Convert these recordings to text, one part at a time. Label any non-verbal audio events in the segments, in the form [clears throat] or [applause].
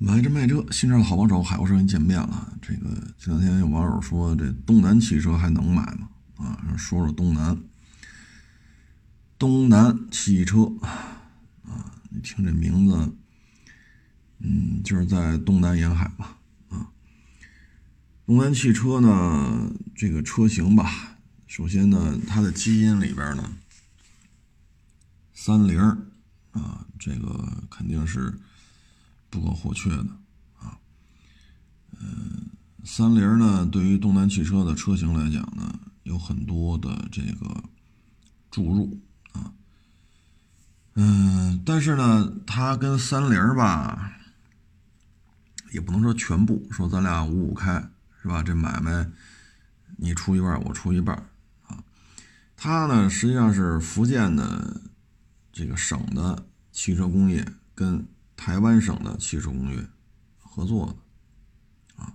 买这卖这，新车的好帮手，海沃声音见面了。这个这两天有网友说，这东南汽车还能买吗？啊，说说东南，东南汽车啊，你听这名字，嗯，就是在东南沿海吧？啊，东南汽车呢，这个车型吧，首先呢，它的基因里边呢，三菱啊，这个肯定是。不可或缺的啊，嗯，三菱呢，对于东南汽车的车型来讲呢，有很多的这个注入啊，嗯，但是呢，它跟三菱吧，也不能说全部，说咱俩五五开是吧？这买卖你出一半，我出一半啊，它呢实际上是福建的这个省的汽车工业跟。台湾省的汽车工业合作的啊，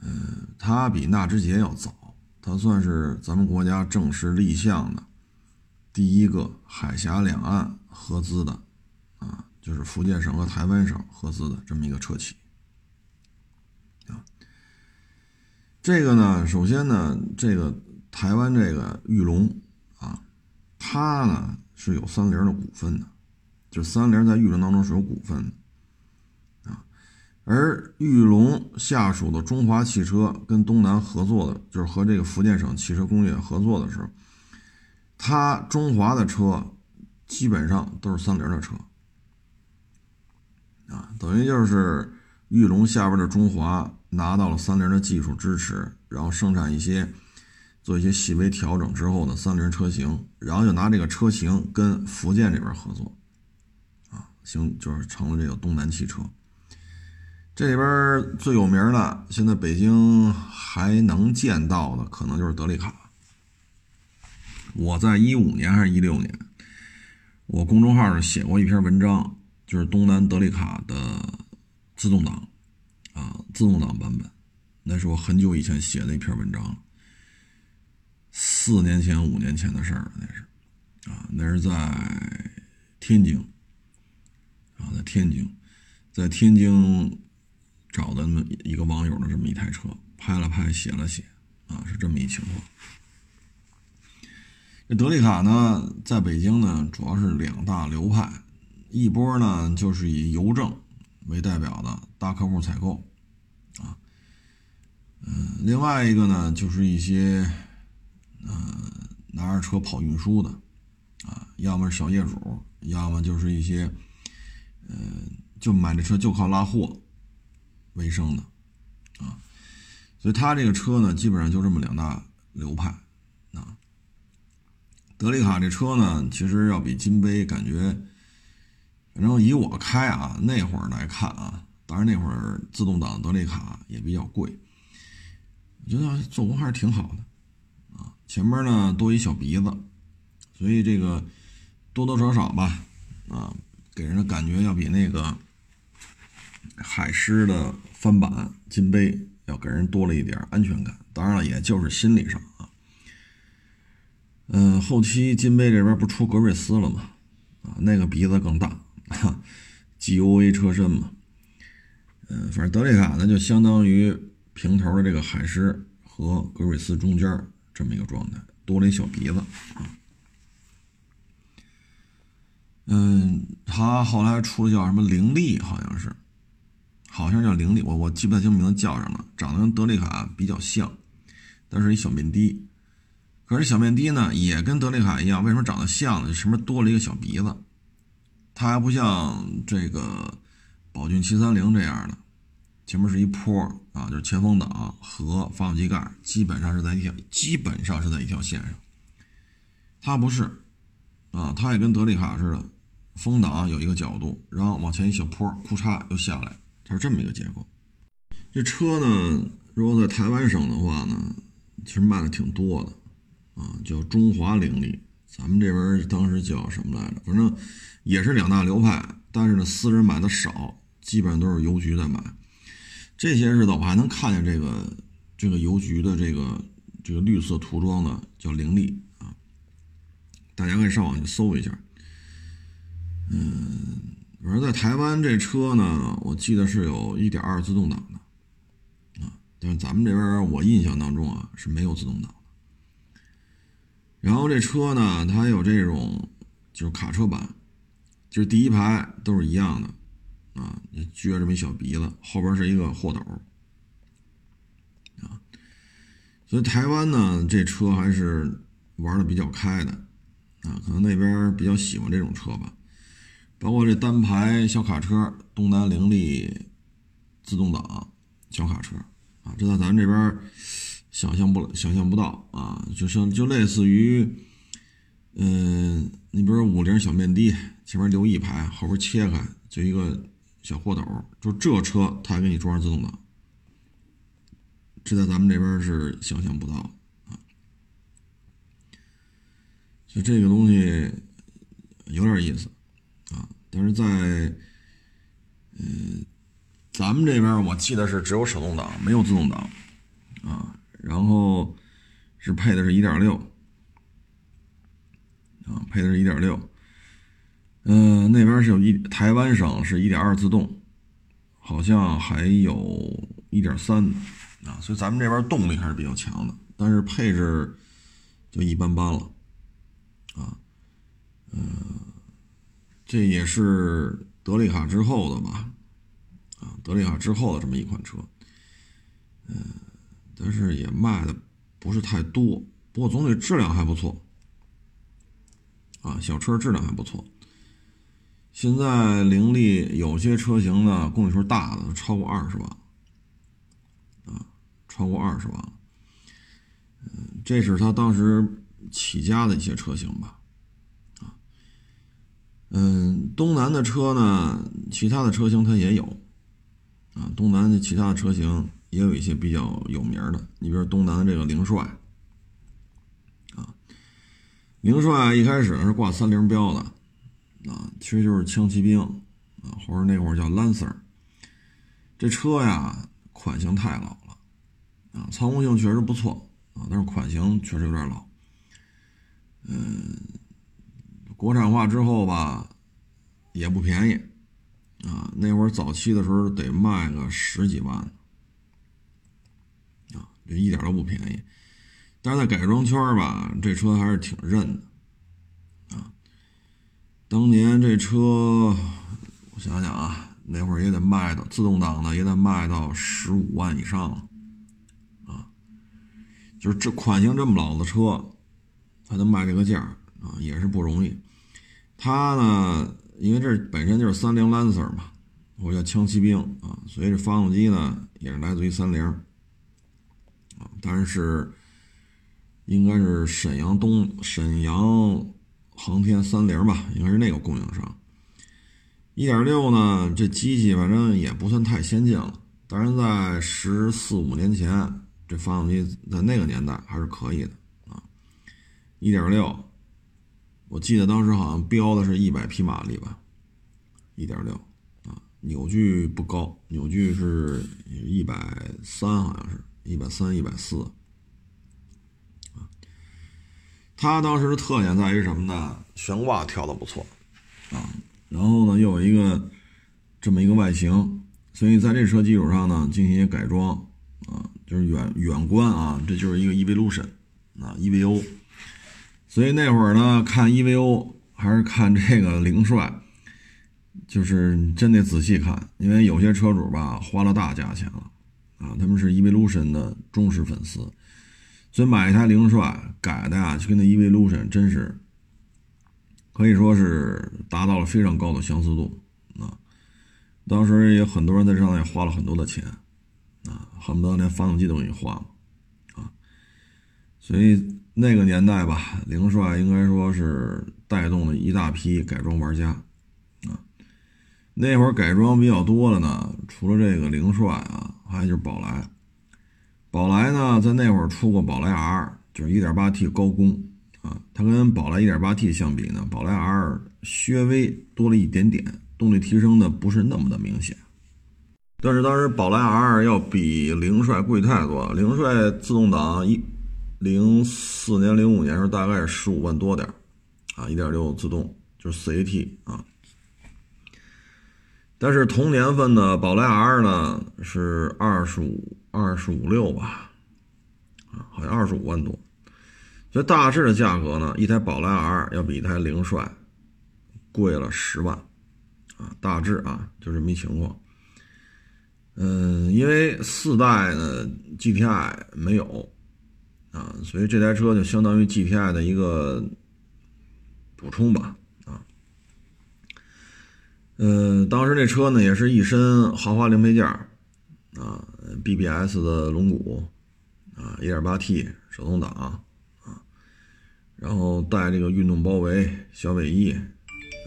嗯，它比纳智捷要早，它算是咱们国家正式立项的第一个海峡两岸合资的啊，就是福建省和台湾省合资的这么一个车企啊。这个呢，首先呢，这个台湾这个玉龙啊，它呢是有三菱的股份的。就三菱在玉龙当中是有股份的啊，而玉龙下属的中华汽车跟东南合作的，就是和这个福建省汽车工业合作的时候，它中华的车基本上都是三菱的车啊，等于就是玉龙下边的中华拿到了三菱的技术支持，然后生产一些做一些细微调整之后的三菱车型，然后就拿这个车型跟福建这边合作。行，就是成了这个东南汽车。这里边最有名的，现在北京还能见到的，可能就是德利卡。我在一五年还是一六年，我公众号上写过一篇文章，就是东南德利卡的自动挡啊，自动挡版本。那是我很久以前写的一篇文章了，四年前、五年前的事儿了，那是啊，那是在天津。啊，在天津，在天津找的那么一个网友的这么一台车，拍了拍，写了写，啊，是这么一情况。这德利卡呢，在北京呢，主要是两大流派，一波呢就是以邮政为代表的大客户采购，啊，嗯，另外一个呢就是一些，呃，拿着车跑运输的，啊，要么是小业主，要么就是一些。嗯，就买这车就靠拉货为生的啊，所以他这个车呢，基本上就这么两大流派啊。德利卡这车呢，其实要比金杯感觉，反正以我开啊，那会儿来看啊，当然那会儿自动挡德利卡也比较贵，我觉得做工还是挺好的啊。前面呢多一小鼻子，所以这个多多少少吧啊。给人的感觉要比那个海狮的翻版金杯要给人多了一点安全感，当然了，也就是心理上啊。嗯，后期金杯这边不出格瑞斯了吗？啊，那个鼻子更大，[laughs] G O A 车身嘛。嗯，反正德利卡呢就相当于平头的这个海狮和格瑞斯中间这么一个状态，多了一小鼻子啊。嗯，他后来出了叫什么凌厉，好像是，好像叫凌厉，我我记不太清名字叫什么，长得跟德利卡比较像，但是一小面的。可是小面的呢，也跟德利卡一样，为什么长得像呢？前面多了一个小鼻子，它还不像这个宝骏七三零这样的，前面是一坡啊，就是前风挡和发动机盖基本上是在一条，基本上是在一条线上。它不是啊，它也跟德利卡似的。风挡有一个角度，然后往前一小坡，库嚓又下来，它是这么一个结构。这车呢，如果在台湾省的话呢，其实卖的挺多的，啊，叫中华凌厉，咱们这边当时叫什么来着？反正也是两大流派，但是呢，私人买的少，基本上都是邮局在买。这些日子我还能看见这个这个邮局的这个这个绿色涂装的叫凌厉啊，大家可以上网去搜一下。嗯，反正在台湾这车呢，我记得是有一点二自动挡的，啊，但是咱们这边我印象当中啊是没有自动挡的。然后这车呢，它有这种就是卡车版，就是第一排都是一样的，啊，撅这么一小鼻子，后边是一个货斗，啊，所以台湾呢这车还是玩的比较开的，啊，可能那边比较喜欢这种车吧。包括这单排小卡车，东南凌力自动挡小卡车啊，这在咱们这边想象不想象不到啊，就像就类似于，嗯，你比如说五菱小面的，前面留一排，后边切开就一个小货斗，就这车它还给你装上自动挡，这在咱们这边是想象不到啊，就这个东西有点意思。但是在，嗯，咱们这边我记得是只有手动挡，没有自动挡，啊，然后是配的是一点六，啊，配的是一点六，嗯，那边是有一台湾省是一点二自动，好像还有一点三的，啊，所以咱们这边动力还是比较强的，但是配置就一般般了，啊，嗯。这也是德利卡之后的吧，啊，德利卡之后的这么一款车，嗯，但是也卖的不是太多，不过总体质量还不错，啊，小车质量还不错。现在凌力有些车型呢，公里数大的超过二十万，啊，超过二十万，嗯，这是他当时起家的一些车型吧。嗯，东南的车呢，其他的车型它也有，啊，东南的其他的车型也有一些比较有名的，你比如东南的这个凌帅，啊，凌帅一开始是挂三菱标的，啊，其实就是轻骑兵，啊，或者那会儿叫 Lancer，这车呀款型太老了，啊，操控性确实不错，啊，但是款型确实有点老，嗯。国产化之后吧，也不便宜，啊，那会儿早期的时候得卖个十几万，啊，这一点都不便宜。但是在改装圈吧，这车还是挺认的，啊，当年这车，我想想啊，那会儿也得卖到自动挡的也得卖到十五万以上了，啊，就是这款型这么老的车，还能卖这个价啊，也是不容易。它呢，因为这本身就是三菱 Lancer 嘛，我叫枪骑兵啊，所以这发动机呢也是来自于三菱啊，但是应该是沈阳东沈阳航天三菱吧，应该是那个供应商。一点六呢，这机器反正也不算太先进了，但是在十四五年前，这发动机在那个年代还是可以的啊，一点六。我记得当时好像标的是一百匹马力吧，一点六啊，扭矩不高，扭矩是一百三，好像是一百三、一百四啊。它当时的特点在于什么呢？悬挂调的不错啊，然后呢又有一个这么一个外形，所以在这车基础上呢进行一些改装啊，就是远远观啊，这就是一个 Evolution 啊，EVO。所以那会儿呢，看 EVO 还是看这个凌帅，就是真得仔细看，因为有些车主吧花了大价钱了啊，他们是 Evolution 的忠实粉丝，所以买一台凌帅改的呀，就跟那 Evolution 真是可以说是达到了非常高的相似度啊。当时也很多人在上面花了很多的钱啊，恨不得连发动机都给你换了啊，所以。那个年代吧，凌帅应该说是带动了一大批改装玩家，啊，那会儿改装比较多的呢，除了这个凌帅啊，还有就是宝来。宝来呢，在那会儿出过宝来 R，就是 1.8T 高功啊，它跟宝来 1.8T 相比呢，宝来 R 略微多了一点点，动力提升的不是那么的明显。但是当时宝来 R 要比凌帅贵太多了，凌帅自动挡一。零四年、零五年时候大概是十五万多点啊，一点六自动就是四 AT 啊。但是同年份的宝来 R 呢是二十五二十五六吧，啊，好像二十五万多。所以大致的价格呢，一台宝来 R 要比一台凌帅贵了十万，啊，大致啊就这么一情况。嗯，因为四代呢 GTI 没有，啊，所以这台车就相当于 GTI 的一个补充吧，啊，嗯，当时这车呢也是一身豪华零配件啊，BBS 的龙骨，啊，1.8T 手动挡啊。然后带这个运动包围小尾翼，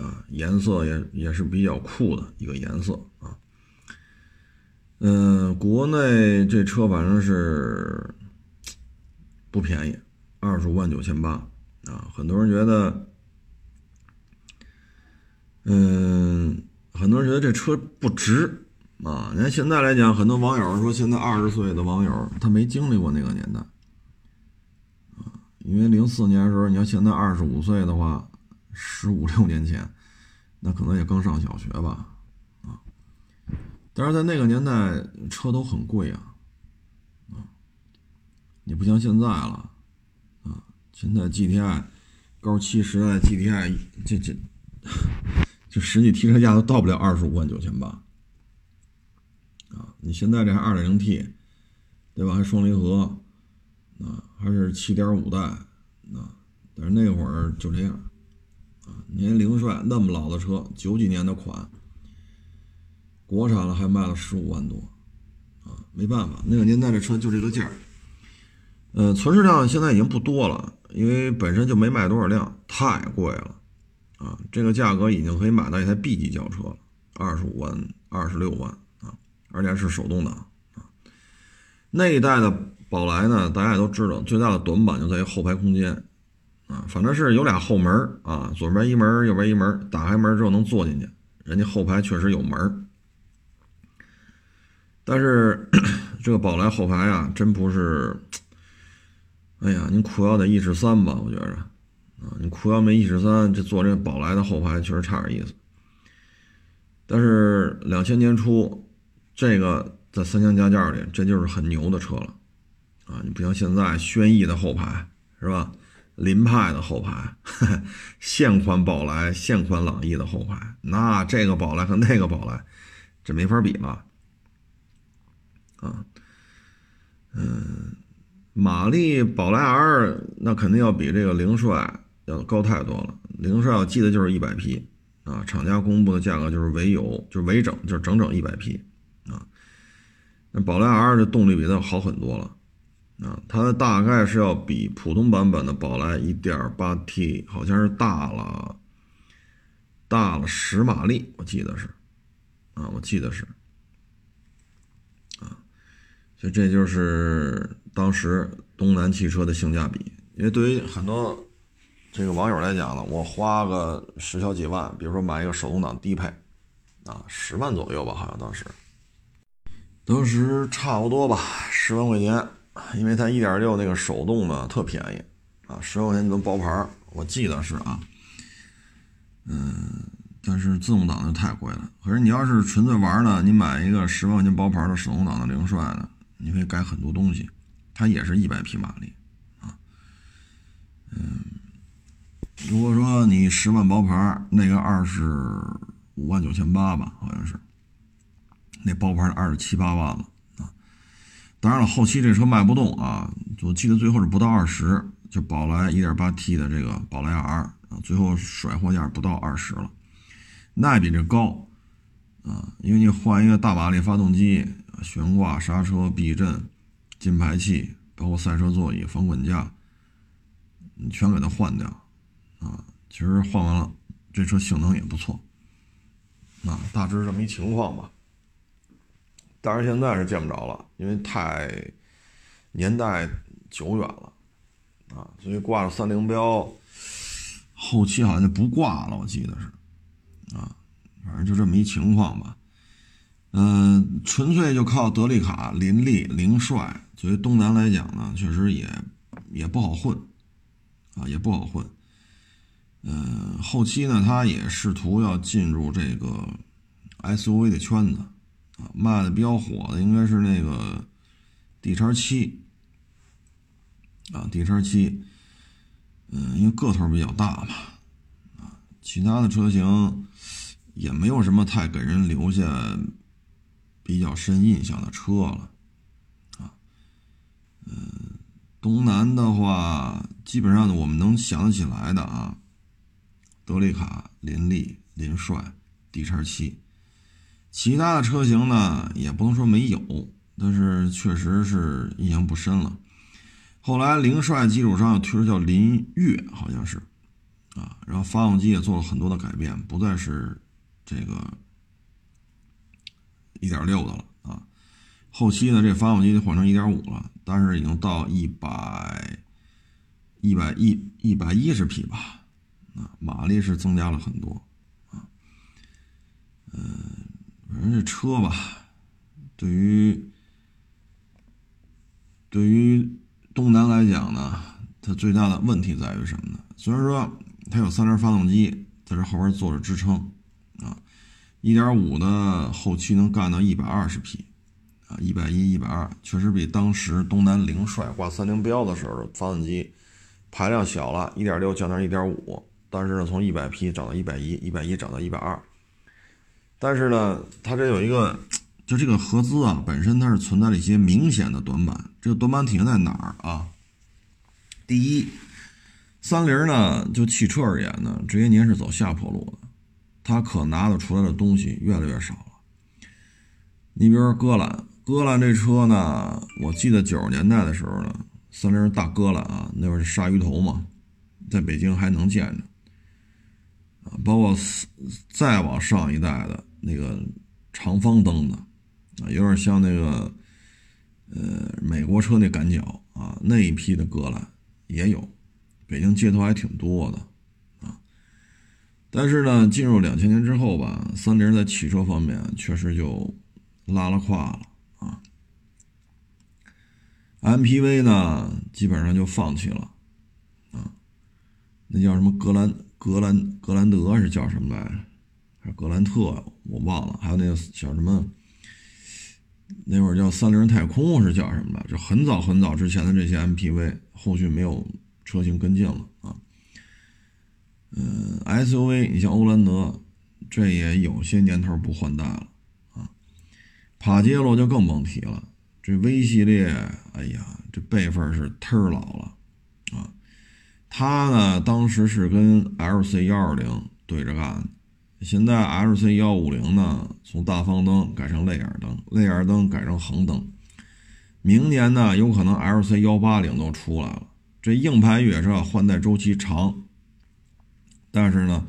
啊，颜色也也是比较酷的一个颜色啊。嗯，国内这车反正是不便宜，二十五万九千八啊。很多人觉得，嗯，很多人觉得这车不值啊。你看现在来讲，很多网友说，现在二十岁的网友他没经历过那个年代啊。因为零四年的时候，你要现在二十五岁的话，十五六年前，那可能也刚上小学吧，啊！但是在那个年代，车都很贵，啊！你不像现在了，啊！现在 GTI 高七时代 GTI 这这，这实际提车价都到不了二十五万九千八，啊！你现在这还二点零 T，对吧？还双离合。啊，还是七点五代，啊，但是那会儿就这样，啊，您凌帅那么老的车，九几年的款，国产了还卖了十五万多，啊，没办法，那个年代的车就这个价儿，呃，存世量现在已经不多了，因为本身就没卖多少辆，太贵了，啊，这个价格已经可以买到一台 B 级轿车了，二十五万、二十六万啊，而且是手动挡，啊，那一代的。宝来呢，大家也都知道，最大的短板就在于后排空间，啊，反正是有俩后门啊，左边一门，右边一门，打开门之后能坐进去，人家后排确实有门但是 [coughs] 这个宝来后排啊，真不是，哎呀，您苦要得一尺三吧，我觉着，啊，你苦要没一尺三，这坐这宝来的后排确实差点意思。但是两千年初，这个在三厢加价里，这就是很牛的车了。啊，你不像现在轩逸的后排是吧？凌派的后排，[laughs] 现款宝来、现款朗逸的后排，那这个宝来和那个宝来，这没法比了。啊，嗯，马力宝来 R 那肯定要比这个凌帅要高太多了。凌帅我记得就是一百匹啊，厂家公布的价格就是尾有，就是尾整，就是整整一百匹啊。那宝来 R 的动力比它好很多了。啊，它大概是要比普通版本的宝来 1.8T 好像是大了，大了十马力，我记得是，啊，我记得是，啊，所以这就是当时东南汽车的性价比。因为对于很多这个网友来讲呢，我花个十小几万，比如说买一个手动挡低配，啊，十万左右吧，好像当时，当时差不多吧，十万块钱。因为它一点六那个手动的特便宜啊，十万块钱就能包牌我记得是啊，嗯，但是自动挡的太贵了。可是你要是纯粹玩呢，你买一个十万块钱包牌的手动挡的凌帅呢，你可以改很多东西，它也是一百匹马力啊。嗯，如果说你十万包牌，那个二十五万九千八吧，好像是，那包牌二十七八万了。当然了，后期这车卖不动啊，我记得最后是不到二十，就宝来 1.8T 的这个宝来 R 啊，最后甩货价不到二十了，那比这高啊，因为你换一个大马力发动机，悬挂、刹车、避震、进排气，包括赛车座椅、防滚架，你全给它换掉啊，其实换完了，这车性能也不错，啊，大致这么一情况吧。但是现在是见不着了，因为太年代久远了啊，所以挂着三菱标，后期好像就不挂了，我记得是啊，反正就这么一情况吧。嗯，纯粹就靠德利卡、林立、凌帅，作为东南来讲呢，确实也也不好混啊，也不好混。嗯，后期呢，他也试图要进入这个 SUV 的圈子啊，卖的比较火的应该是那个 D 叉七啊，D 叉七，嗯，因为个头比较大嘛，啊，其他的车型也没有什么太给人留下比较深印象的车了，啊，嗯，东南的话，基本上，我们能想起来的啊。德利卡、林立、林帅、D 叉七，其他的车型呢也不能说没有，但是确实是印象不深了。后来凌帅基础上推出叫林越，好像是啊，然后发动机也做了很多的改变，不再是这个一点六的了啊。后期呢，这发动机就换成一点五了，但是已经到一百一百一一百一十匹吧。啊，马力是增加了很多，啊，嗯，反正这车吧，对于对于东南来讲呢，它最大的问题在于什么呢？虽然说它有三轮发动机在这后边做着支撑，一点五的后期能干到一百二十匹，啊，一百一、一百二，确实比当时东南凌帅挂三菱标的时候发动机排量小了，一点六降到一点五。但是呢，从一百匹涨到一百一，一百一涨到一百二。但是呢，它这有一个，就这个合资啊，本身它是存在了一些明显的短板。这个短板体现在哪儿啊？第一，三菱呢，就汽车而言呢，这些年是走下坡路的，它可拿得出来的东西越来越少了。你比如说戈兰，戈兰这车呢，我记得九十年代的时候呢，三菱大戈兰啊，那会儿是鲨鱼头嘛，在北京还能见着。啊，包括再往上一代的那个长方灯的，啊，有点像那个，呃，美国车那赶脚啊，那一批的戈兰也有，北京街头还挺多的，但是呢，进入两千年之后吧，三菱在汽车方面确实就拉了胯了啊，MPV 呢，基本上就放弃了，啊，那叫什么格兰？格兰格兰德是叫什么来着？还是格兰特？我忘了。还有那个叫什么？那会儿叫三菱太空是叫什么来着？很早很早之前的这些 MPV，后续没有车型跟进了啊。嗯，SUV，你像欧蓝德，这也有些年头不换代了啊。帕杰罗就更甭提了，这 V 系列，哎呀，这辈分是忒老了啊。它呢，当时是跟 LC 幺二零对着干，现在 LC 幺五零呢，从大方灯改成泪眼灯，泪眼灯改成横灯，明年呢，有可能 LC 幺八零都出来了。这硬派越野车换代周期长，但是呢，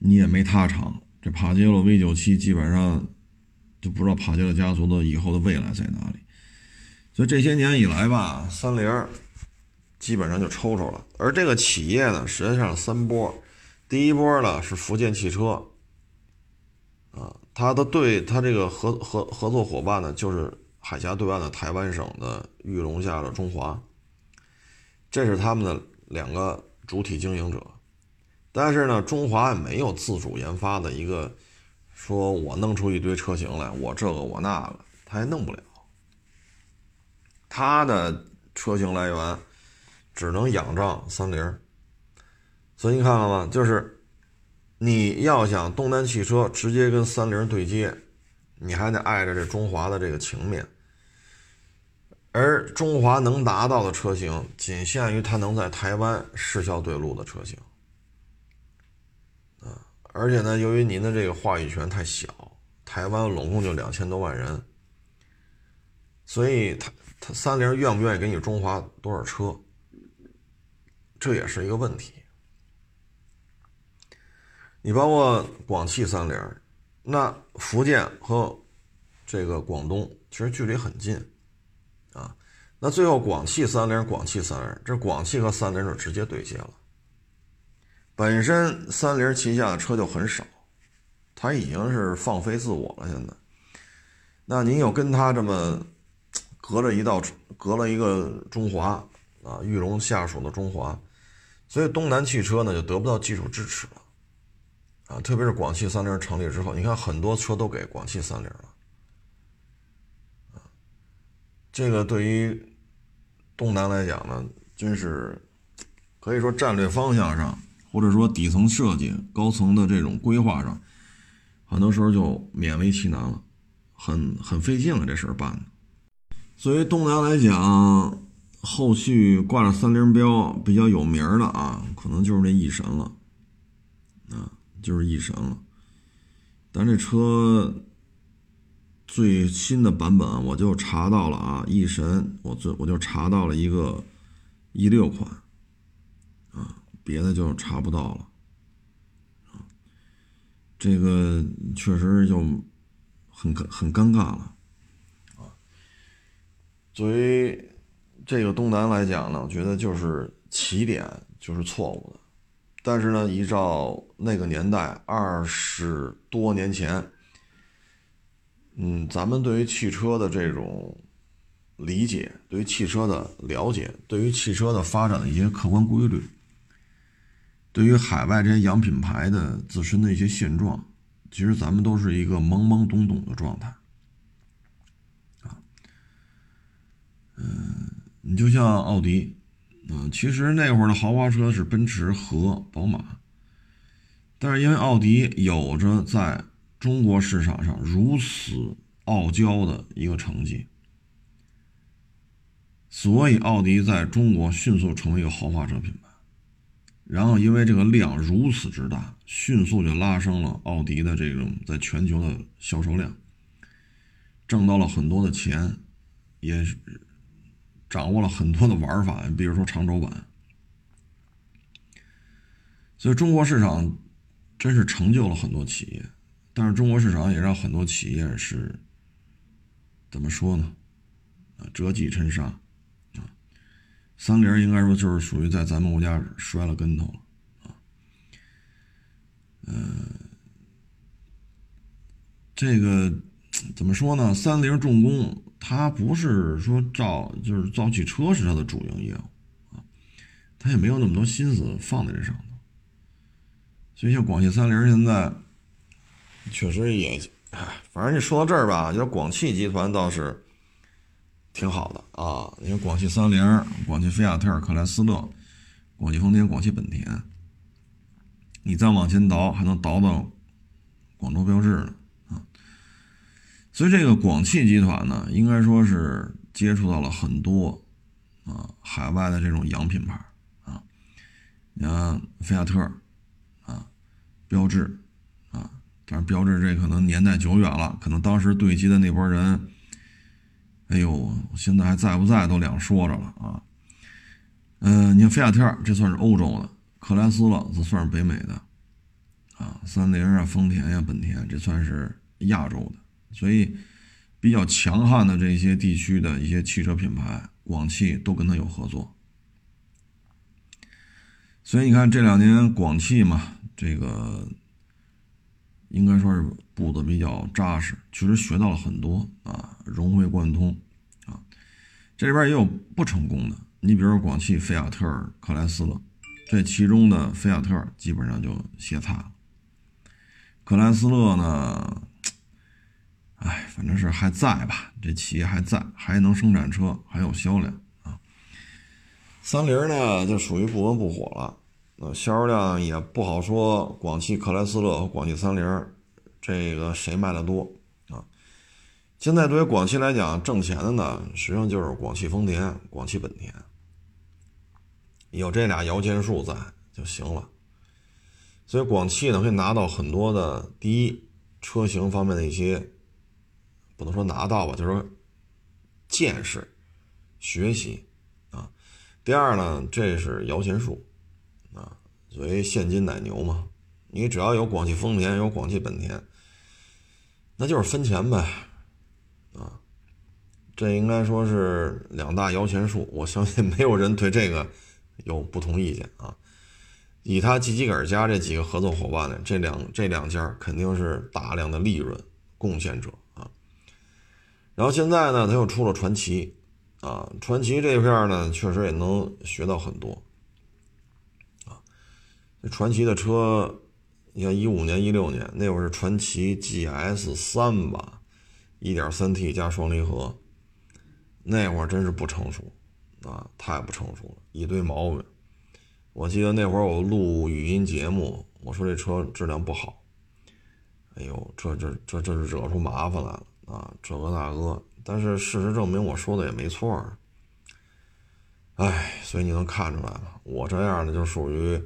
你也没它长。这帕杰罗 V 九七基本上就不知道帕杰罗家族的以后的未来在哪里。所以这些年以来吧，三菱。基本上就抽抽了，而这个企业呢，实际上三波，第一波呢是福建汽车，啊，它的对它这个合合合作伙伴呢，就是海峡对岸的台湾省的玉龙下的中华，这是他们的两个主体经营者，但是呢，中华也没有自主研发的一个，说我弄出一堆车型来，我这个我那个，他也弄不了，他的车型来源。只能仰仗三菱，所以你看了吗？就是你要想东南汽车直接跟三菱对接，你还得碍着这中华的这个情面。而中华能达到的车型，仅限于它能在台湾试销对路的车型。而且呢，由于您的这个话语权太小，台湾拢共就两千多万人，所以他他三菱愿不愿意给你中华多少车？这也是一个问题。你包括广汽三菱，那福建和这个广东其实距离很近啊。那最后广汽三菱、广汽三菱，这广汽和三菱就直接对接了。本身三菱旗下的车就很少，它已经是放飞自我了。现在，那您又跟他这么隔着一道，隔了一个中华啊，玉龙下属的中华。所以东南汽车呢就得不到技术支持了，啊，特别是广汽三菱成立之后，你看很多车都给广汽三菱了，啊，这个对于东南来讲呢，真是可以说战略方向上，或者说底层设计、高层的这种规划上，很多时候就勉为其难了，很很费劲了，这事儿办的。作为东南来讲，后续挂着三菱标比较有名的啊，可能就是这翼神了，啊。就是翼神了，但这车最新的版本我就查到了啊，翼神我最我就查到了一个一六款，别的就查不到了，这个确实就很很尴尬了，啊，作为这个东南来讲呢，我觉得就是起点就是错误的。但是呢，依照那个年代二十多年前，嗯，咱们对于汽车的这种理解，对于汽车的了解，对于汽车的发展的一些客观规律，对于海外这些洋品牌的自身的一些现状，其实咱们都是一个懵懵懂懂的状态，啊，嗯，你就像奥迪。嗯，其实那会儿的豪华车是奔驰和宝马，但是因为奥迪有着在中国市场上如此傲娇的一个成绩，所以奥迪在中国迅速成为一个豪华车品牌。然后因为这个量如此之大，迅速就拉升了奥迪的这种在全球的销售量，挣到了很多的钱，也。掌握了很多的玩法，比如说长轴版，所以中国市场真是成就了很多企业，但是中国市场也让很多企业是怎么说呢？啊，折戟沉沙！三菱应该说就是属于在咱们国家摔了跟头了啊。嗯，这个怎么说呢？三菱重工。它不是说造就是造汽车是它的主营业务啊，他也没有那么多心思放在这上头。所以像广汽三菱现在确实也，哎，反正你说到这儿吧，就广汽集团倒是挺好的啊。你看广汽三菱、广汽菲亚特、克莱斯勒、广汽丰田、广汽本田，你再往前倒还能倒到广州标致呢啊。所以这个广汽集团呢，应该说是接触到了很多啊海外的这种洋品牌啊，你看菲亚特啊，标致啊，但是标致这可能年代久远了，可能当时对接的那波人，哎呦，现在还在不在都两说着了啊。嗯，你看菲亚特这算是欧洲的，克莱斯勒这算是北美的啊，三菱啊、丰田呀、本田这算是亚洲的。所以，比较强悍的这些地区的一些汽车品牌，广汽都跟他有合作。所以你看这两年广汽嘛，这个应该说是步子比较扎实，确实学到了很多啊，融会贯通啊。这里边也有不成功的，你比如广汽菲亚特、克莱斯勒，这其中的菲亚特基本上就歇菜了，克莱斯勒呢？哎，反正是还在吧，这企业还在，还能生产车，还有销量啊。三菱呢，就属于不温不火了，呃销售量也不好说。广汽克莱斯勒和广汽三菱，这个谁卖的多啊？现在对于广汽来讲，挣钱的呢，实际上就是广汽丰田、广汽本田，有这俩摇钱树在就行了。所以广汽呢，可以拿到很多的第一车型方面的一些。不能说拿到吧，就是说见识、学习啊。第二呢，这是摇钱树所谓现金奶牛嘛。你只要有广汽丰田，有广汽本田，那就是分钱呗啊。这应该说是两大摇钱树，我相信没有人对这个有不同意见啊。以他吉吉尔家这几个合作伙伴呢，这两这两家肯定是大量的利润贡献者啊。然后现在呢，他又出了传奇，啊，传奇这片呢，确实也能学到很多，这传奇的车你看一五年、一六年那会儿是传奇 GS 三吧，一点三 T 加双离合，那会儿真是不成熟啊，太不成熟了，一堆毛病。我记得那会儿我录语音节目，我说这车质量不好，哎呦，这这这这是惹出麻烦来了啊，这个那个。但是事实证明我说的也没错，哎，所以你能看出来吗？我这样的就属于。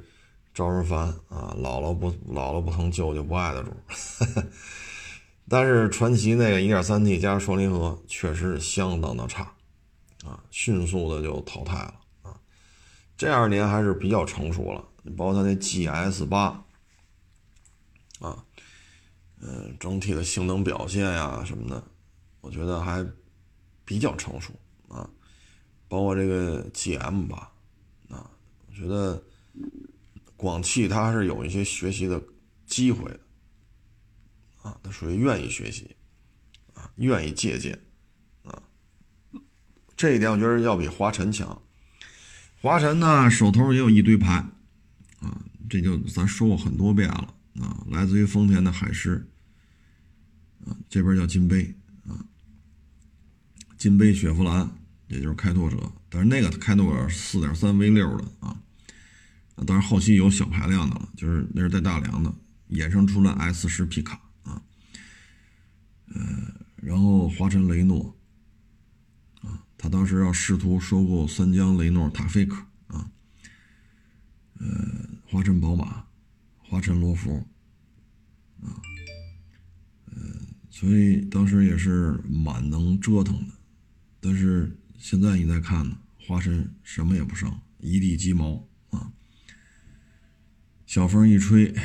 招人烦啊！姥姥不姥姥不疼，舅舅不爱的主。[laughs] 但是传奇那个 1.3T 加双离合确实相当的差啊，迅速的就淘汰了啊。这二年还是比较成熟了，包括它那 GS 八啊，嗯，整体的性能表现呀什么的，我觉得还比较成熟啊。包括这个 GM 吧啊，我觉得。广汽它是有一些学习的机会的，啊，它属于愿意学习，啊，愿意借鉴，啊，这一点我觉得要比华晨强。华晨呢手头也有一堆牌，啊，这就咱说过很多遍了，啊，来自于丰田的海狮，啊，这边叫金杯，啊，金杯雪佛兰，也就是开拓者，但是那个开拓者四点三 V 六的啊。当然，后期有小排量的了，就是那是带大梁的，衍生出了 S 十皮卡啊，呃，然后华晨雷诺啊，他当时要试图收购三江雷诺塔菲克啊，呃，华晨宝马，华晨罗孚啊，呃，所以当时也是蛮能折腾的，但是现在你再看呢，华晨什么也不剩，一地鸡毛。小风一吹，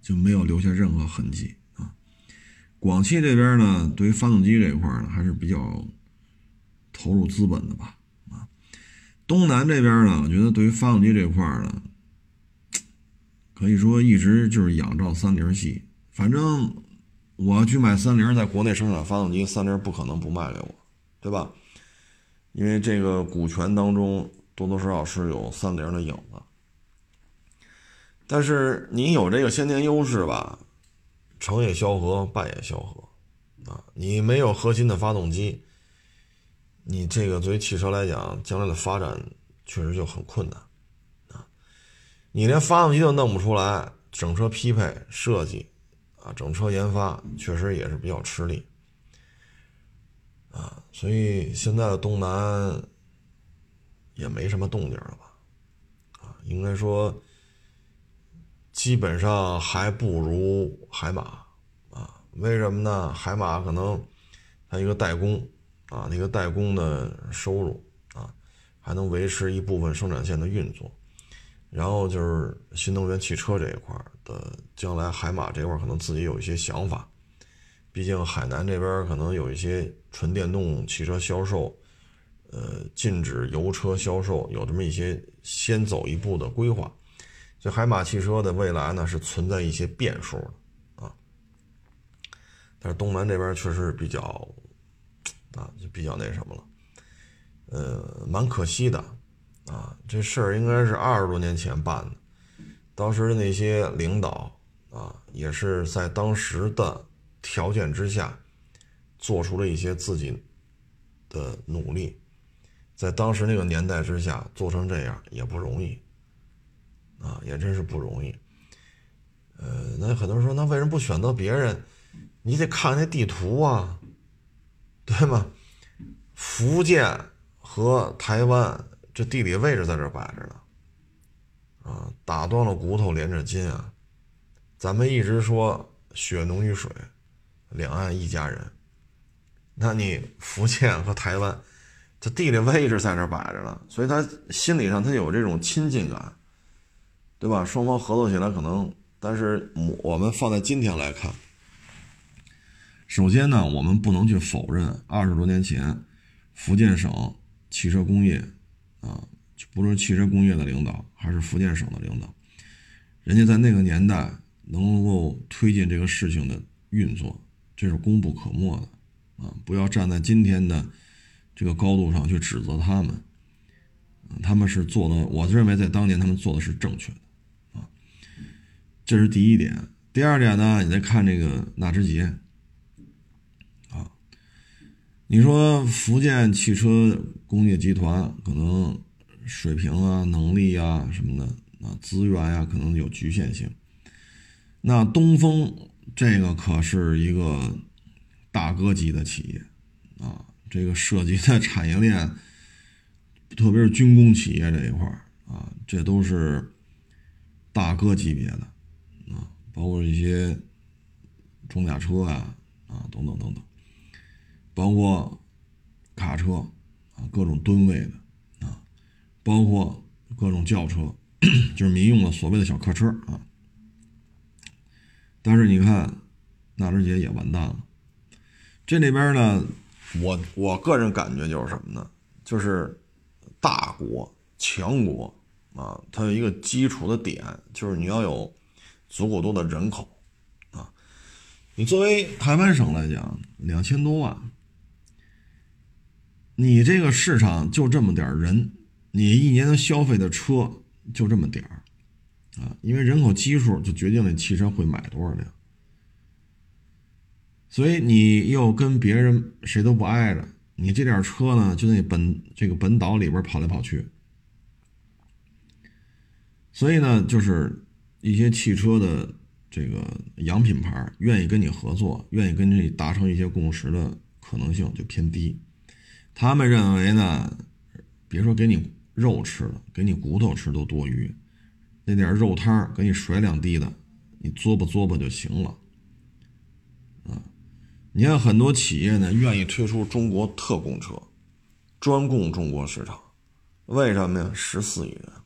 就没有留下任何痕迹啊。广汽这边呢，对于发动机这一块呢，还是比较投入资本的吧啊。东南这边呢，我觉得对于发动机这块呢，可以说一直就是仰仗三菱系。反正我要去买三菱在国内生产发动机，三菱不可能不卖给我，对吧？因为这个股权当中多多少少是有三菱的影子。但是你有这个先天优势吧，成也萧何，败也萧何，啊，你没有核心的发动机，你这个作为汽车来讲，将来的发展确实就很困难，啊，你连发动机都弄不出来，整车匹配设计，啊，整车研发确实也是比较吃力，啊，所以现在的东南也没什么动静了吧，啊，应该说。基本上还不如海马啊？为什么呢？海马可能它一个代工啊，那个代工的收入啊，还能维持一部分生产线的运作。然后就是新能源汽车这一块的，将来海马这块可能自己有一些想法。毕竟海南这边可能有一些纯电动汽车销售，呃，禁止油车销售，有这么一些先走一步的规划。这海马汽车的未来呢，是存在一些变数的啊。但是东南这边确实比较啊，就比较那什么了，呃，蛮可惜的啊。这事儿应该是二十多年前办的，当时的那些领导啊，也是在当时的条件之下，做出了一些自己的努力，在当时那个年代之下做成这样也不容易。啊，也真是不容易。呃，那很多人说，那为什么不选择别人？你得看那地图啊，对吗？福建和台湾这地理位置在这摆着呢。啊，打断了骨头连着筋啊。咱们一直说血浓于水，两岸一家人。那你福建和台湾，这地理位置在这摆着呢，所以他心理上他有这种亲近感。对吧？双方合作起来可能，但是我们放在今天来看，首先呢，我们不能去否认二十多年前福建省汽车工业啊，不论汽车工业的领导还是福建省的领导，人家在那个年代能够推进这个事情的运作，这是功不可没的啊！不要站在今天的这个高度上去指责他们，他们是做的，我认为在当年他们做的是正确的。这是第一点。第二点呢，你再看这个纳智捷，啊，你说福建汽车工业集团可能水平啊、能力啊什么的啊、资源呀，可能有局限性。那东风这个可是一个大哥级的企业啊，这个涉及的产业链，特别是军工企业这一块啊，这都是大哥级别的。包括一些装甲车啊，啊等等等等，包括卡车啊，各种吨位的啊，包括各种轿车，[coughs] 就是民用的所谓的小客车啊。但是你看，纳智捷也完蛋了。这里边呢，我我个人感觉就是什么呢？就是大国强国啊，它有一个基础的点，就是你要有。足够多的人口，啊，你作为台湾省来讲，两千多万，你这个市场就这么点人，你一年的消费的车就这么点儿，啊，因为人口基数就决定了汽车会买多少辆，所以你又跟别人谁都不挨着，你这点车呢，就在本这个本岛里边跑来跑去，所以呢，就是。一些汽车的这个洋品牌愿意跟你合作，愿意跟你达成一些共识的可能性就偏低。他们认为呢，别说给你肉吃了，给你骨头吃都多余，那点肉汤给你甩两滴的，你嘬吧嘬吧就行了。啊，你看很多企业呢愿意推出中国特供车，专供中国市场，为什么呀？十四亿人。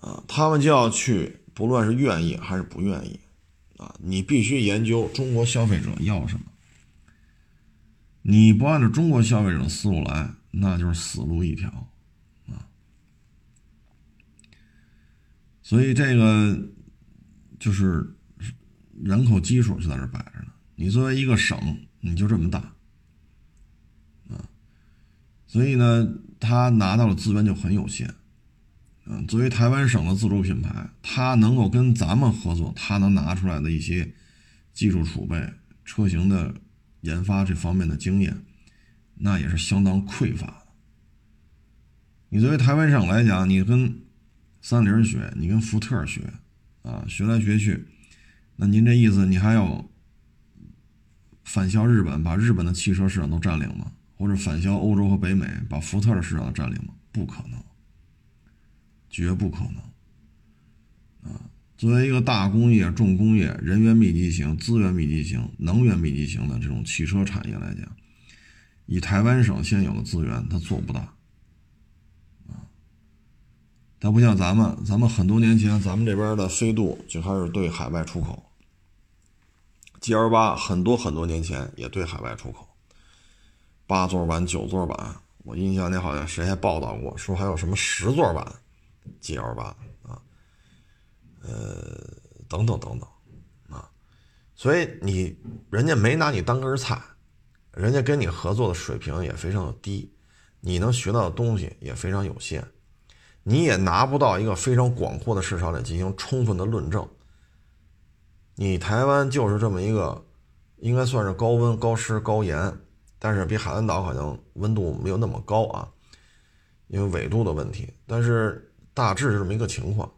啊，他们就要去，不论是愿意还是不愿意，啊，你必须研究中国消费者要什么。你不按照中国消费者的思路来，那就是死路一条，啊。所以这个就是人口基数就在这摆着呢。你作为一个省，你就这么大，啊，所以呢，他拿到的资源就很有限。嗯，作为台湾省的自主品牌，它能够跟咱们合作，它能拿出来的一些技术储备、车型的研发这方面的经验，那也是相当匮乏的。你作为台湾省来讲，你跟三菱学，你跟福特学，啊，学来学去，那您这意思，你还要反销日本，把日本的汽车市场都占领吗？或者反销欧洲和北美，把福特的市场占领吗？不可能。绝不可能，啊！作为一个大工业、重工业、人员密集型、资源密集型、能源密集型的这种汽车产业来讲，以台湾省现有的资源，它做不大，啊！它不像咱们，咱们很多年前，咱们这边的飞度就开始对海外出口，G L 八很多很多年前也对海外出口，八座版、九座版，我印象里好像谁还报道过，说还有什么十座版。G L 八啊，呃，等等等等啊，所以你人家没拿你当根菜，人家跟你合作的水平也非常的低，你能学到的东西也非常有限，你也拿不到一个非常广阔的市场来进行充分的论证。你台湾就是这么一个，应该算是高温、高湿、高盐，但是比海南岛好像温度没有那么高啊，因为纬度的问题，但是。大致是这么一个情况，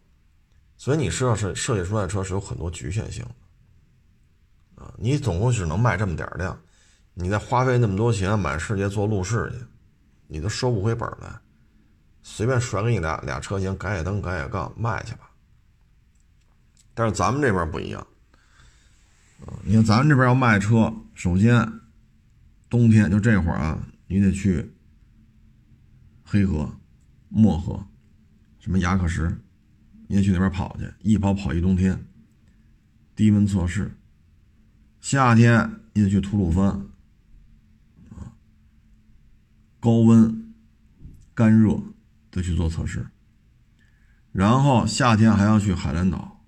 所以你设设设计出来的车是有很多局限性的啊！你总共只能卖这么点量，你再花费那么多钱满世界做路试去，你都收不回本来。随便甩给你俩俩车型，改改灯，改改杠，卖去吧。但是咱们这边不一样！你看咱们这边要卖车，首先冬天就这会儿啊，你得去黑河、漠河。什么雅可什，你得去那边跑去，一跑跑一冬天。低温测试，夏天你得去吐鲁番，啊，高温、干热得去做测试。然后夏天还要去海南岛，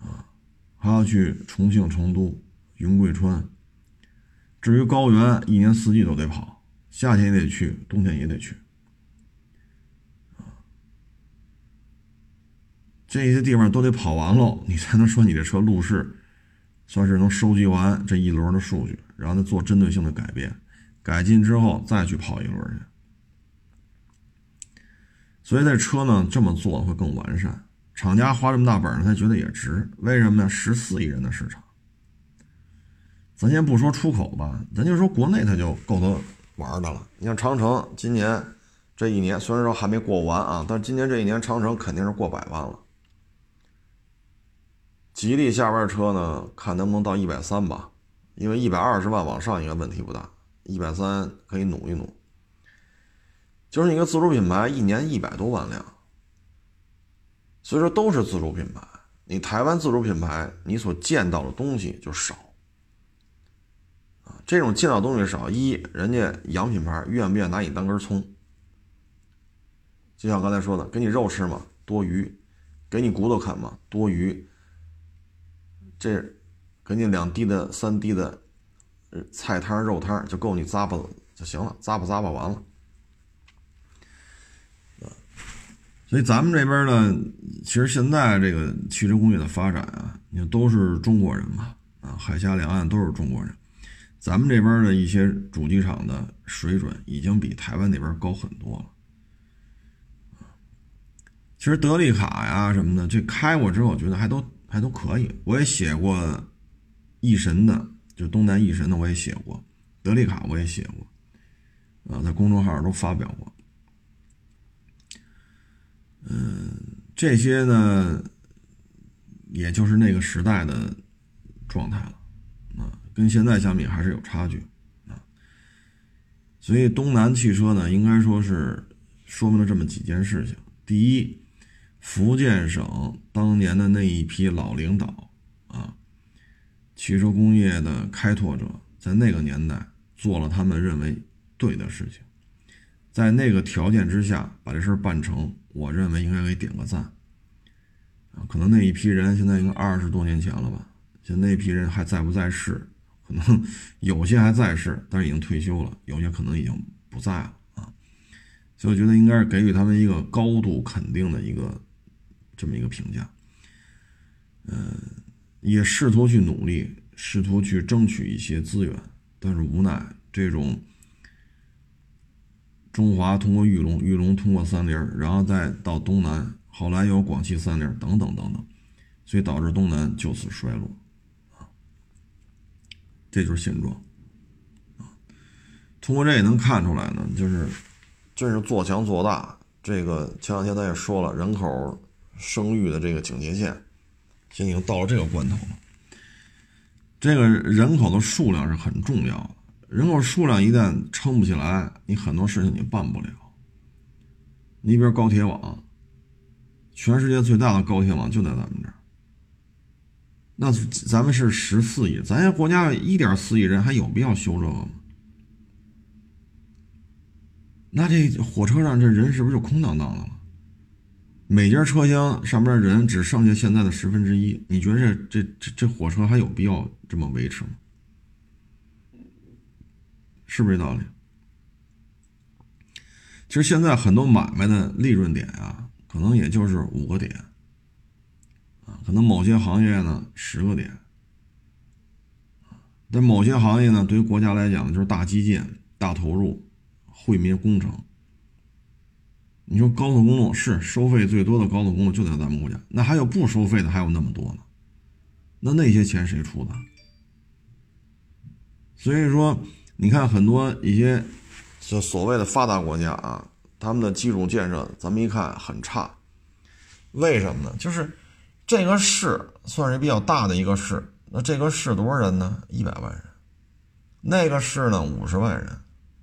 啊，还要去重庆、成都、云贵川。至于高原，一年四季都得跑，夏天也得去，冬天也得去。这些地方都得跑完喽，你才能说你这车路试 [laughs] 算是能收集完这一轮的数据，然后再做针对性的改变，改进之后再去跑一轮去。所以这车呢这么做会更完善，厂家花这么大本事，他觉得也值。为什么呢？十四亿人的市场，咱先不说出口吧，咱就说国内它就够他玩的了。你像长城今年这一年，虽然说还没过完啊，但今年这一年长城肯定是过百万了。吉利下边车呢，看能不能到一百三吧，因为一百二十万往上应该问题不大，一百三可以努一努。就是一个自主品牌，一年一百多万辆，所以说都是自主品牌。你台湾自主品牌，你所见到的东西就少啊。这种见到东西少，一人家洋品牌愿不愿拿你当根葱？就像刚才说的，给你肉吃嘛？多余；给你骨头啃嘛？多余。这给你两滴的、三滴的菜汤、肉汤就够你咂巴就行了，咂巴咂巴完了。所以咱们这边呢，其实现在这个汽车工业的发展啊，你看都是中国人嘛，啊，海峡两岸都是中国人，咱们这边的一些主机厂的水准已经比台湾那边高很多了。其实德利卡呀什么的，这开过之后，我觉得还都。还都可以，我也写过，翼神的，就东南翼神的我也写过，德利卡我也写过，啊，在公众号上都发表过。嗯，这些呢，也就是那个时代的状态了，啊，跟现在相比还是有差距，啊，所以东南汽车呢，应该说是说明了这么几件事情，第一。福建省当年的那一批老领导啊，汽车工业的开拓者，在那个年代做了他们认为对的事情，在那个条件之下把这事办成，我认为应该给点个赞啊。可能那一批人现在应该二十多年前了吧，就那批人还在不在世？可能 [laughs] 有些还在世，但是已经退休了；有些可能已经不在了啊。所以我觉得应该是给予他们一个高度肯定的一个。这么一个评价，嗯，也试图去努力，试图去争取一些资源，但是无奈这种中华通过玉龙，玉龙通过三菱，然后再到东南，后来有广汽三菱等等等等，所以导致东南就此衰落，啊，这就是现状，啊，通过这也能看出来呢，就是真是做强做大。这个前两天咱也说了，人口。生育的这个警戒线，现在已经到了这个关头了。这个人口的数量是很重要的，人口数量一旦撑不起来，你很多事情你办不了。你比如高铁网，全世界最大的高铁网就在咱们这儿，那咱们是十四亿，咱国家一点四亿人，还有必要修这个吗？那这火车上这人是不是就空荡荡的了？每节车厢上边人只剩下现在的十分之一，你觉得这这这这火车还有必要这么维持吗？是不是这道理？其实现在很多买卖的利润点啊，可能也就是五个点，啊，可能某些行业呢十个点，但某些行业呢，对于国家来讲就是大基建、大投入、惠民工程。你说高速公路是收费最多的高速公路就在咱们国家，那还有不收费的还有那么多呢，那那些钱谁出的？所以说，你看很多一些就所谓的发达国家啊，他们的基础建设咱们一看很差，为什么呢？就是这个市算是比较大的一个市，那这个市多少人呢？一百万人，那个市呢五十万人，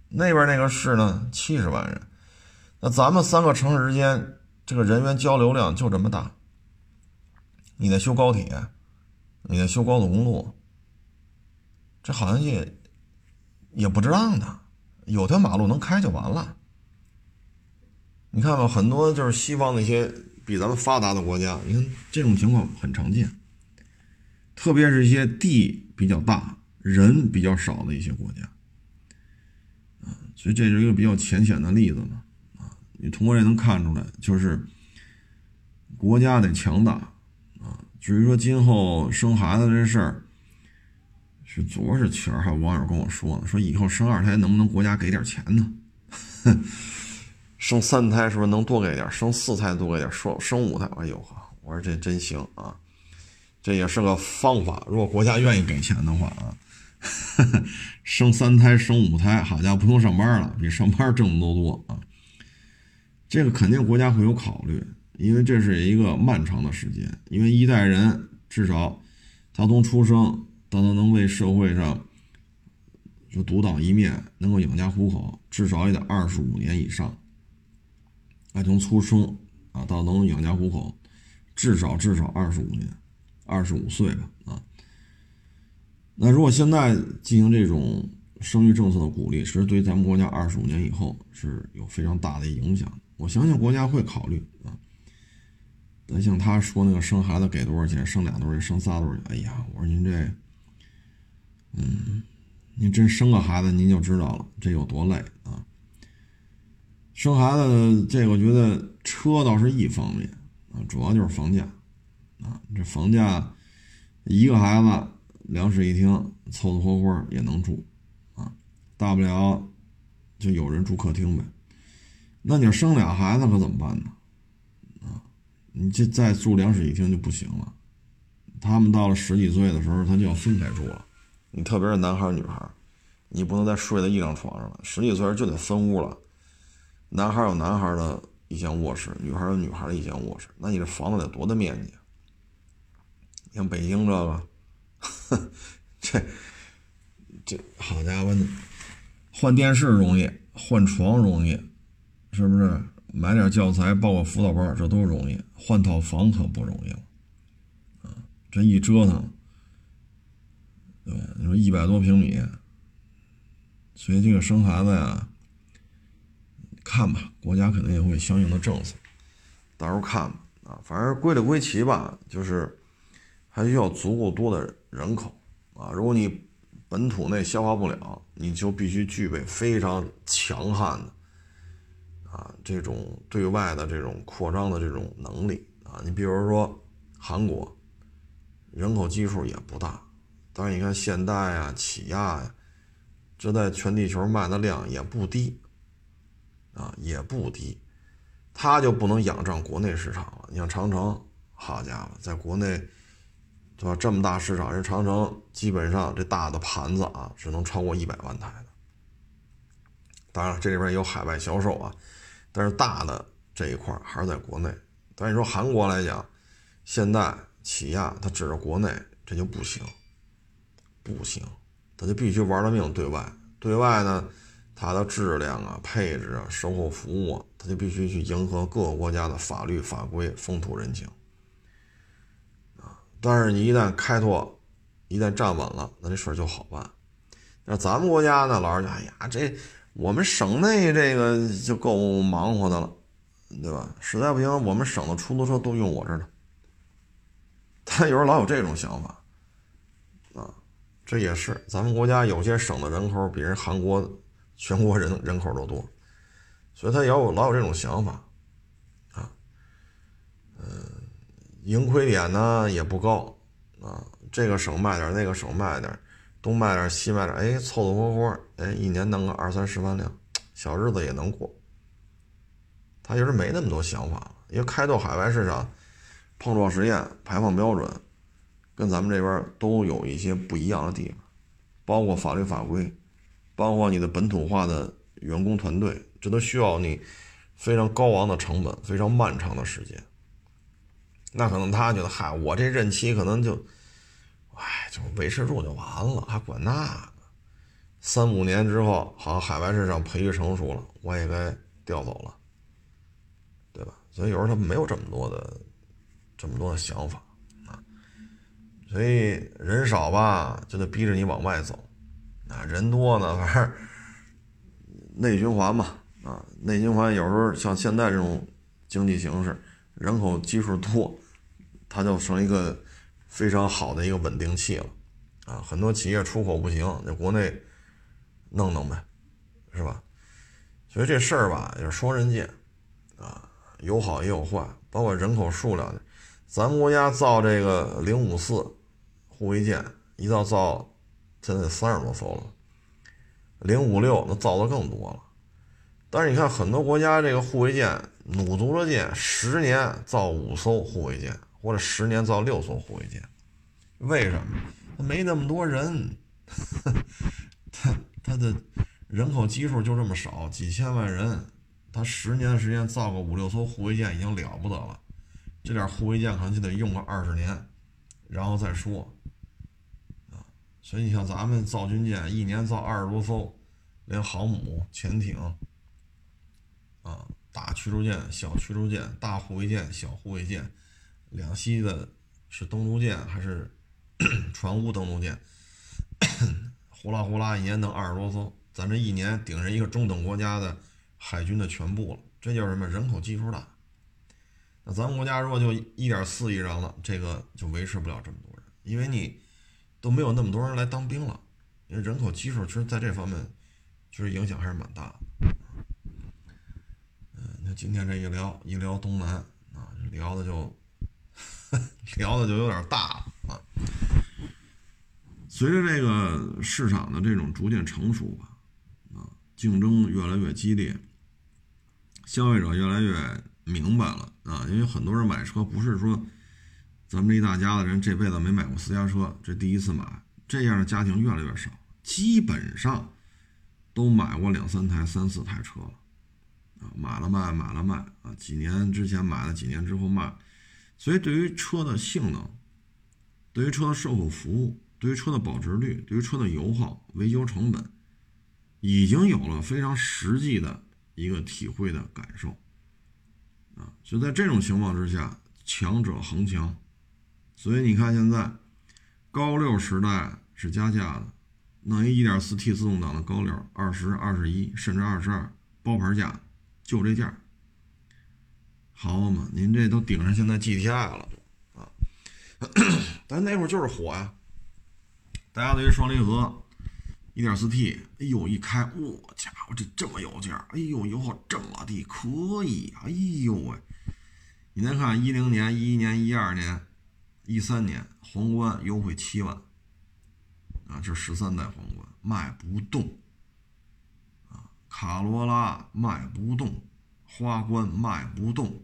那边那个市呢七十万人。那咱们三个城市之间这个人员交流量就这么大，你在修高铁，你在修高速公路，这好像也也不值当的，有条马路能开就完了。你看吧，很多就是西方那些比咱们发达的国家，你看这种情况很常见，特别是一些地比较大、人比较少的一些国家，所以这是一个比较浅显的例子嘛。你通过这能看出来，就是国家得强大啊。至于说今后生孩子这事儿，是昨儿是前儿还有网友跟我说呢，说以后生二胎能不能国家给点钱呢？[laughs] 生三胎是不是能多给点？生四胎多给点？说生五胎，哎呦呵，我说这真行啊，这也是个方法。如果国家愿意给钱的话啊。[laughs] 生三胎、生五胎，好家伙，不用上班了，比上班挣的都多啊！这个肯定国家会有考虑，因为这是一个漫长的时间，因为一代人至少他从出生到他能为社会上就独当一面，能够养家糊口，至少也得二十五年以上。那从出生啊到能养家糊口，至少至少二十五年，二十五岁吧啊。那如果现在进行这种生育政策的鼓励，其实对咱们国家二十五年以后是有非常大的影响。我相信国家会考虑啊。但像他说那个生孩子给多少钱，生俩多少钱，生仨多少钱？哎呀，我说您这，嗯，您真生个孩子您就知道了，这有多累啊。生孩子这个我觉得车倒是一方面啊，主要就是房价啊，这房价一个孩子。两室一厅，凑凑合合也能住，啊，大不了就有人住客厅呗。那你生俩孩子可怎么办呢？啊，你这再住两室一厅就不行了。他们到了十几岁的时候，他就要分开住了。你特别是男孩女孩，你不能再睡在一张床上了。十几岁就得分屋了，男孩有男孩的一间卧室，女孩有女孩的一间卧室。那你这房子得多大面积？像北京这个。这这好家伙，换电视容易，换床容易，是不是？买点教材，报个辅导班，这都容易。换套房可不容易了，啊，这一折腾，对吧？你说一百多平米，所以这个生孩子呀，看吧，国家肯定也会相应的政策，到时候看吧。啊，反正归了归齐吧，就是还需要足够多的。人口啊，如果你本土内消化不了，你就必须具备非常强悍的啊这种对外的这种扩张的这种能力啊。你比如说韩国，人口基数也不大，但是你看现代啊、起亚呀，这在全地球卖的量也不低啊，也不低，它就不能仰仗国内市场了。你像长城，好家伙，在国内。对吧？这么大市场，人长城基本上这大的盘子啊，只能超过一百万台的。当然，这里边有海外销售啊，但是大的这一块还是在国内。但你说韩国来讲，现在、起亚，它指着国内，这就不行，不行，它就必须玩了命对外。对外呢，它的质量啊、配置啊、售后服务啊，它就必须去迎合各个国家的法律法规、风土人情。啊但是你一旦开拓，一旦站稳了，那这事儿就好办。那咱们国家呢，老是讲，哎呀，这我们省内这个就够忙活的了，对吧？实在不行，我们省的出租车都用我这儿呢。他有时候老有这种想法，啊，这也是咱们国家有些省的人口比人韩国全国人人口都多，所以他也有老有这种想法，啊，嗯。盈亏点呢也不高啊，这个省卖点，那个省卖点，东卖点西卖点，哎，凑凑合合，哎，一年弄个二三十万辆，小日子也能过。他就是没那么多想法，因为开拓海外市场，碰撞实验、排放标准，跟咱们这边都有一些不一样的地方，包括法律法规，包括你的本土化的员工团队，这都需要你非常高昂的成本，非常漫长的时间。那可能他觉得，嗨，我这任期可能就，哎，就维持住就完了，还管那个？三五年之后，好，海外市场培育成熟了，我也该调走了，对吧？所以有时候他们没有这么多的，这么多的想法啊。所以人少吧，就得逼着你往外走，啊，人多呢，反正内循环嘛，啊，内循环有时候像现在这种经济形势，人口基数多。它就成一个非常好的一个稳定器了，啊，很多企业出口不行，在国内弄弄呗，是吧？所以这事儿吧也是双刃剑，啊，有好也有坏，包括人口数量。咱们国家造这个零五四护卫舰，一造造现在三十多艘了，零五六那造的更多了。但是你看很多国家这个护卫舰弩足了劲，十年造五艘护卫舰，或者十年造六艘护卫舰，为什么？他没那么多人，他他的人口基数就这么少，几千万人，他十年的时间造个五六艘护卫舰已经了不得了。这点护卫舰可能就得用个二十年，然后再说，啊，所以你像咱们造军舰，一年造二十多艘，连航母、潜艇，啊，大驱逐舰、小驱逐舰、大护卫舰、小护卫舰，两栖的是登陆舰还是 [clears throat] 船坞登陆舰，呼啦呼啦，一年弄二十多艘，咱这一年顶上一个中等国家的海军的全部了，这就是什么？人口基数大。那咱们国家如果就一点四亿人了，这个就维持不了这么多人，因为你都没有那么多人来当兵了，因为人口基数其实在这方面其实影响还是蛮大的。嗯，那今天这一聊一聊东南啊，聊的就 [laughs] 聊的就有点大了啊。随着这个市场的这种逐渐成熟吧，啊，竞争越来越激烈，消费者越来越。明白了啊，因为很多人买车不是说咱们这一大家子人这辈子没买过私家车，这第一次买，这样的家庭越来越少，基本上都买过两三台、三四台车了啊，买了卖，买了卖啊，几年之前买了，几年之后卖，所以对于车的性能、对于车的售后服务、对于车的保值率、对于车的油耗、维修成本，已经有了非常实际的一个体会的感受。啊，就在这种情况之下，强者恒强，所以你看现在高六时代是加价的，弄一 1.4T 自动挡的高六，二十二十一甚至二十二包牌价，就这价，好嘛，您这都顶上现在 GTI 了啊，[clears throat] 但那会儿就是火呀，大家对于双离合。一点四 T，哎呦，一开，我家伙，这这么有劲儿！哎呦，油耗这么低，可以！哎呦喂，你再看一零年、一一年、一二年、一三年，皇冠优惠七万，啊，这十三代皇冠卖不动，啊，卡罗拉卖不动，花冠卖不动，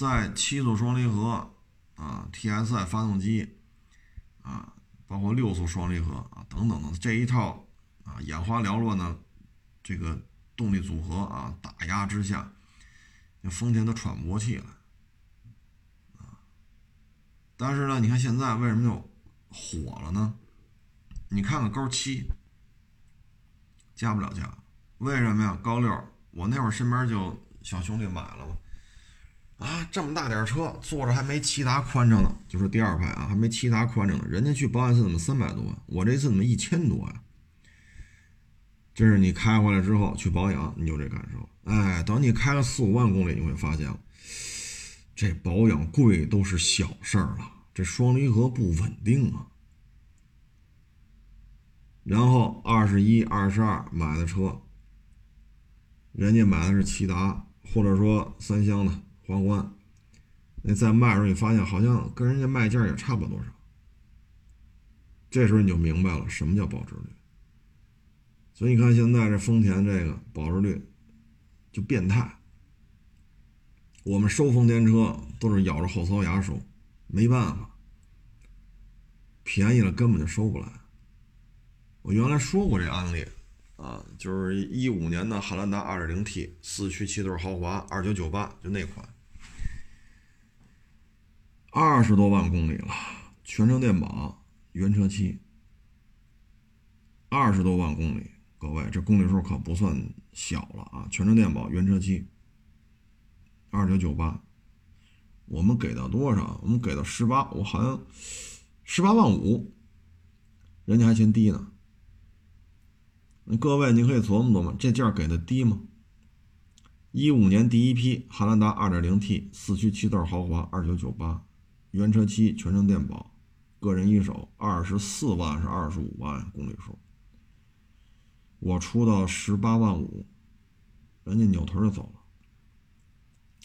在七速双离合，啊，TSI 发动机，啊。包括六速双离合啊，等等等这一套啊，眼花缭乱的这个动力组合啊，打压之下，那丰田都喘不过气来啊。但是呢，你看现在为什么就火了呢？你看看高七加不了价，为什么呀？高六，我那会儿身边就小兄弟买了嘛。啊，这么大点车，坐着还没骐达宽敞呢。就是第二排啊，还没骐达宽敞呢。人家去保养次怎么三百多？我这次怎么一千多呀？这是你开回来之后去保养，你有这感受。哎，等你开了四五万公里，你会发现，这保养贵都是小事儿了。这双离合不稳定啊。然后二十一、二十二买的车，人家买的是骐达，或者说三厢的。皇冠，那再卖的时候，你发现好像跟人家卖价也差不多少。这时候你就明白了什么叫保值率。所以你看现在这丰田这个保值率就变态。我们收丰田车都是咬着后槽牙收，没办法，便宜了根本就收不来。我原来说过这案例啊，就是一五年的汉兰达 2.0T 四驱七座豪华二九九八，就那款。二十多万公里了，全程电保，原车漆。二十多万公里，各位，这公里数可不算小了啊！全程电保，原车漆，二九九八，我们给到多少？我们给到十八，我好像十八万五，人家还嫌低呢。各位，你可以琢磨琢磨，这价给的低吗？一五年第一批汉兰达二点零 T 四驱七座豪华，二九九八。原车漆，全程电保，个人一手，二十四万是二十五万公里数，我出到十八万五，人家扭头就走了。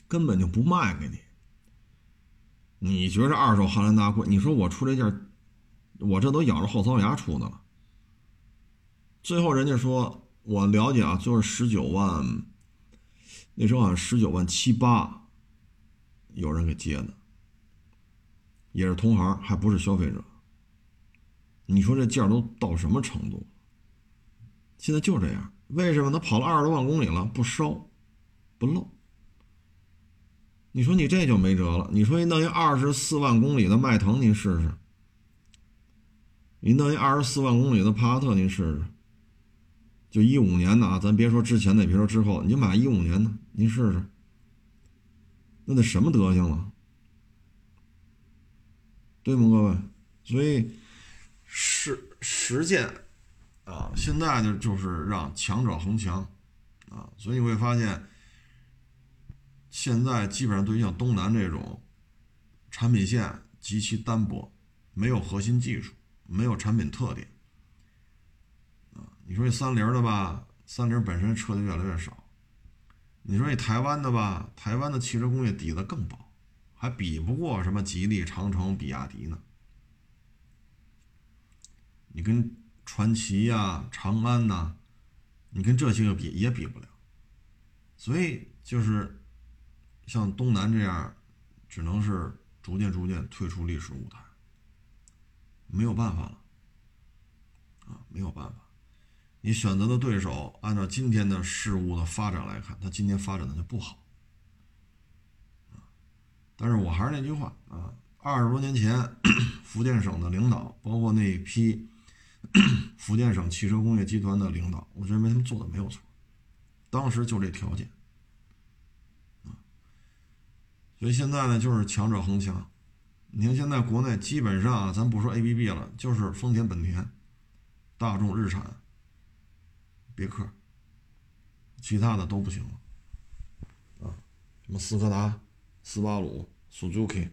根本就不卖给你。你觉着二手汉兰达贵？你说我出这件，我这都咬着后槽牙出的了。最后人家说，我了解啊，就是十九万，那时候好像十九万七八，有人给接的，也是同行，还不是消费者。你说这价都到什么程度？现在就这样，为什么他跑了二十多万公里了不烧，不漏？你说你这就没辙了。你说你弄一二十四万公里的迈腾，您试试；你弄一二十四万公里的帕萨特，您试试。就一五年的啊，咱别说之前的，别说之后，你就买一五年的，您试试。那得什么德行了？对吗，各位？所以实实践啊，现在呢就是让强者恒强啊，所以你会发现。现在基本上对于像东南这种产品线极其单薄，没有核心技术，没有产品特点啊。你说这三菱的吧，三菱本身车就越来越少。你说你台湾的吧，台湾的汽车工业底子更薄，还比不过什么吉利、长城、比亚迪呢。你跟传祺呀、长安呐，你跟这些个比也比不了。所以就是。像东南这样，只能是逐渐逐渐退出历史舞台，没有办法了，啊，没有办法。你选择的对手，按照今天的事物的发展来看，他今天发展的就不好，但是我还是那句话啊，二十多年前，[clears throat] 福建省的领导，包括那一批 [clears throat] 福建省汽车工业集团的领导，我认为他们做的没有错，当时就这条件。所以现在呢，就是强者恒强。你看现在国内基本上啊，咱不说 A B B 了，就是丰田、本田、大众、日产、别克，其他的都不行了。啊，什么斯柯达、斯巴鲁、Suzuki，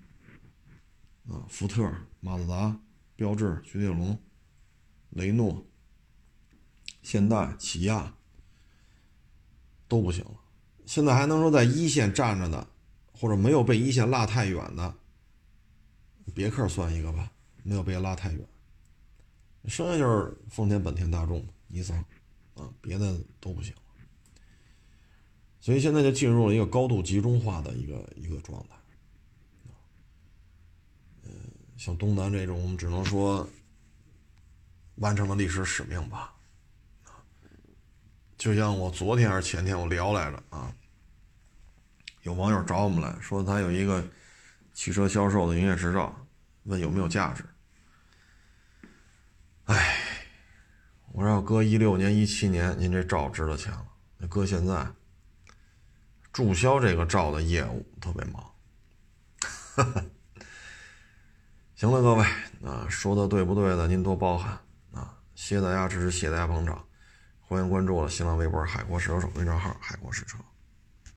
啊，福特、马自达、标致、雪铁龙、雷诺、现代、起亚都不行了。现在还能说在一线站着的？或者没有被一线拉太远的，别克算一个吧，没有被拉太远，剩下就是丰田、本田、大众、尼桑，啊，别的都不行。所以现在就进入了一个高度集中化的一个一个状态。嗯，像东南这种，我们只能说完成了历史使命吧。就像我昨天还是前天我聊来着啊。有网友找我们来说，他有一个汽车销售的营业执照，问有没有价值。哎，我说要搁一六年、一七年，您这照值了钱了。那搁现在，注销这个照的业务特别忙。[laughs] 行了，各位，啊，说的对不对的，您多包涵啊。谢谢大家支持，谢谢大家捧场，欢迎关注我的新浪微博“海阔试车手”微信号“海阔试车”。